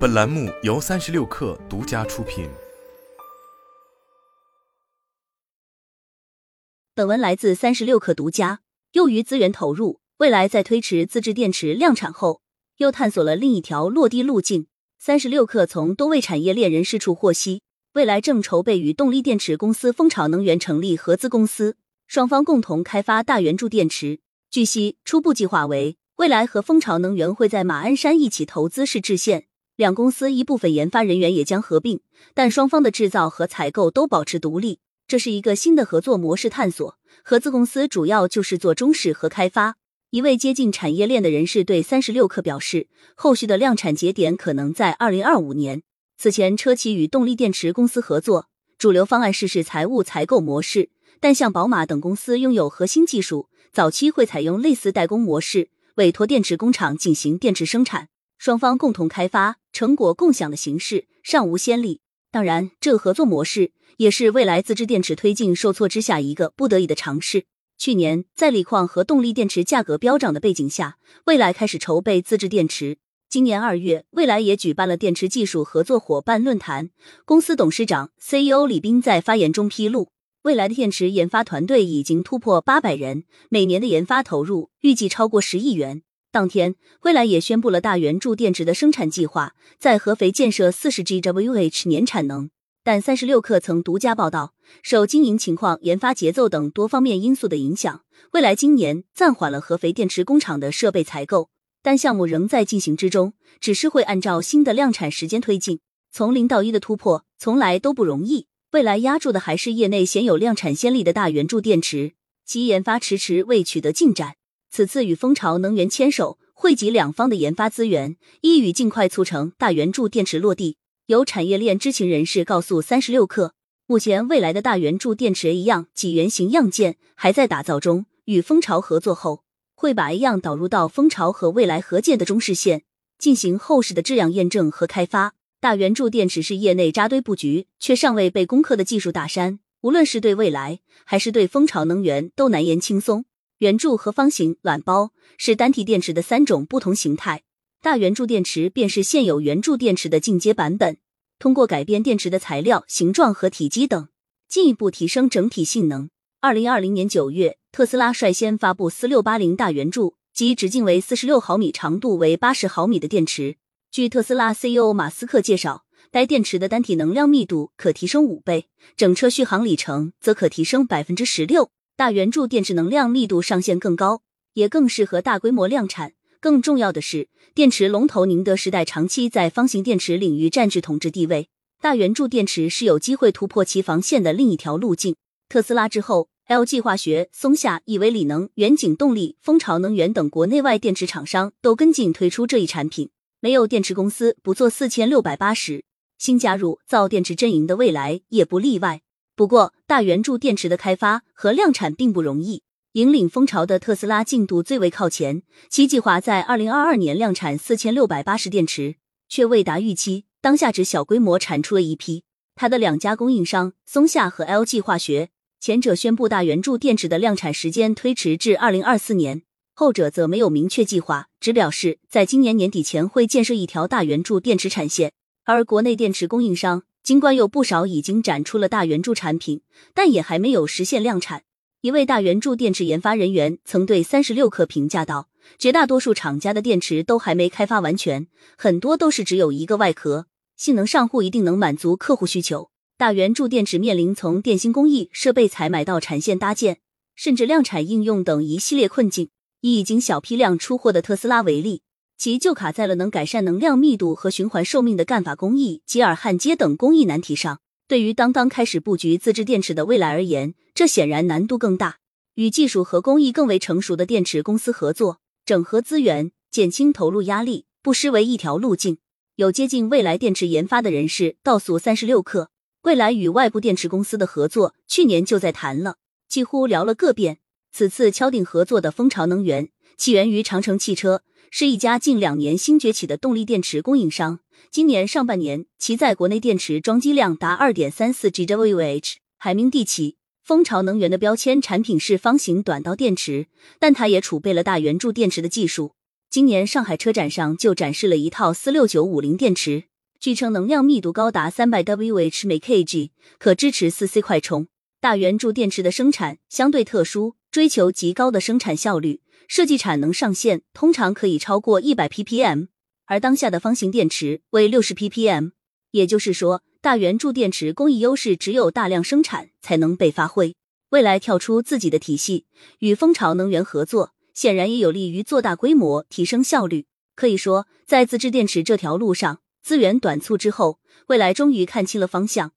本栏目由三十六氪独家出品。本文来自三十六氪独家。由于资源投入，未来在推迟自制电池量产后，又探索了另一条落地路径。三十六氪从多位产业链人士处获悉，未来正筹备与动力电池公司蜂巢能源成立合资公司，双方共同开发大圆柱电池。据悉，初步计划为未来和蜂巢能源会在马鞍山一起投资试制线，两公司一部分研发人员也将合并，但双方的制造和采购都保持独立。这是一个新的合作模式探索。合资公司主要就是做中试和开发。一位接近产业链的人士对三十六氪表示，后续的量产节点可能在二零二五年。此前，车企与动力电池公司合作，主流方案试试财务采购模式，但像宝马等公司拥有核心技术。早期会采用类似代工模式，委托电池工厂进行电池生产，双方共同开发，成果共享的形式尚无先例。当然，这合作模式也是未来自制电池推进受挫之下一个不得已的尝试。去年，在锂矿和动力电池价格飙涨的背景下，未来开始筹备自制电池。今年二月，未来也举办了电池技术合作伙伴论坛，公司董事长 CEO 李斌在发言中披露。未来的电池研发团队已经突破八百人，每年的研发投入预计超过十亿元。当天，未来也宣布了大圆柱电池的生产计划，在合肥建设四十 GWh 年产能。但三十六氪曾独家报道，受经营情况、研发节奏等多方面因素的影响，未来今年暂缓了合肥电池工厂的设备采购，但项目仍在进行之中，只是会按照新的量产时间推进。从零到一的突破从来都不容易。未来压住的还是业内鲜有量产先例的大圆柱电池，其研发迟迟未取得进展。此次与蜂巢能源牵手，汇集两方的研发资源，一与尽快促成大圆柱电池落地。有产业链知情人士告诉三十六氪，目前未来的大圆柱电池一样几原型样件还在打造中，与蜂巢合作后，会把一样导入到蜂巢和未来合建的中试线，进行后续的质量验证和开发。大圆柱电池是业内扎堆布局却尚未被攻克的技术大山，无论是对未来还是对蜂巢能源都难言轻松。圆柱和方形、卵包是单体电池的三种不同形态，大圆柱电池便是现有圆柱电池的进阶版本。通过改变电池的材料、形状和体积等，进一步提升整体性能。二零二零年九月，特斯拉率先发布四六八零大圆柱，即直径为四十六毫米、长度为八十毫米的电池。据特斯拉 CEO 马斯克介绍，该电池的单体能量密度可提升五倍，整车续航里程则可提升百分之十六。大圆柱电池能量密度上限更高，也更适合大规模量产。更重要的是，电池龙头宁德时代长期在方形电池领域占据统治地位，大圆柱电池是有机会突破其防线的另一条路径。特斯拉之后，LG 化学、松下、亿维锂能、远景动力、蜂巢能源等国内外电池厂商都跟进推出这一产品。没有电池公司不做四千六百八十，新加入造电池阵营的未来也不例外。不过，大圆柱电池的开发和量产并不容易。引领风潮的特斯拉进度最为靠前，其计划在二零二二年量产四千六百八十电池，却未达预期。当下只小规模产出了一批。它的两家供应商松下和 LG 化学，前者宣布大圆柱电池的量产时间推迟至二零二四年。后者则没有明确计划，只表示在今年年底前会建设一条大圆柱电池产线。而国内电池供应商尽管有不少已经展出了大圆柱产品，但也还没有实现量产。一位大圆柱电池研发人员曾对三十六氪评价道：“绝大多数厂家的电池都还没开发完全，很多都是只有一个外壳，性能上不一定能满足客户需求。大圆柱电池面临从电芯工艺、设备采买到产线搭建，甚至量产应用等一系列困境。”以已经小批量出货的特斯拉为例，其就卡在了能改善能量密度和循环寿命的干法工艺及尔焊接等工艺难题上。对于刚刚开始布局自制电池的未来而言，这显然难度更大。与技术和工艺更为成熟的电池公司合作，整合资源，减轻投入压力，不失为一条路径。有接近未来电池研发的人士告诉三十六氪，未来与外部电池公司的合作去年就在谈了，几乎聊了个遍。此次敲定合作的蜂巢能源起源于长城汽车，是一家近两年新崛起的动力电池供应商。今年上半年，其在国内电池装机量达二点三四 GWh，排名第七。蜂巢能源的标签产品是方形短刀电池，但它也储备了大圆柱电池的技术。今年上海车展上就展示了一套四六九五零电池，据称能量密度高达三百 Wh 每 kg，可支持四 C 快充。大圆柱电池的生产相对特殊，追求极高的生产效率，设计产能上限通常可以超过一百 ppm，而当下的方形电池为六十 ppm，也就是说，大圆柱电池工艺优势只有大量生产才能被发挥。未来跳出自己的体系，与蜂巢能源合作，显然也有利于做大规模、提升效率。可以说，在自制电池这条路上，资源短促之后，未来终于看清了方向。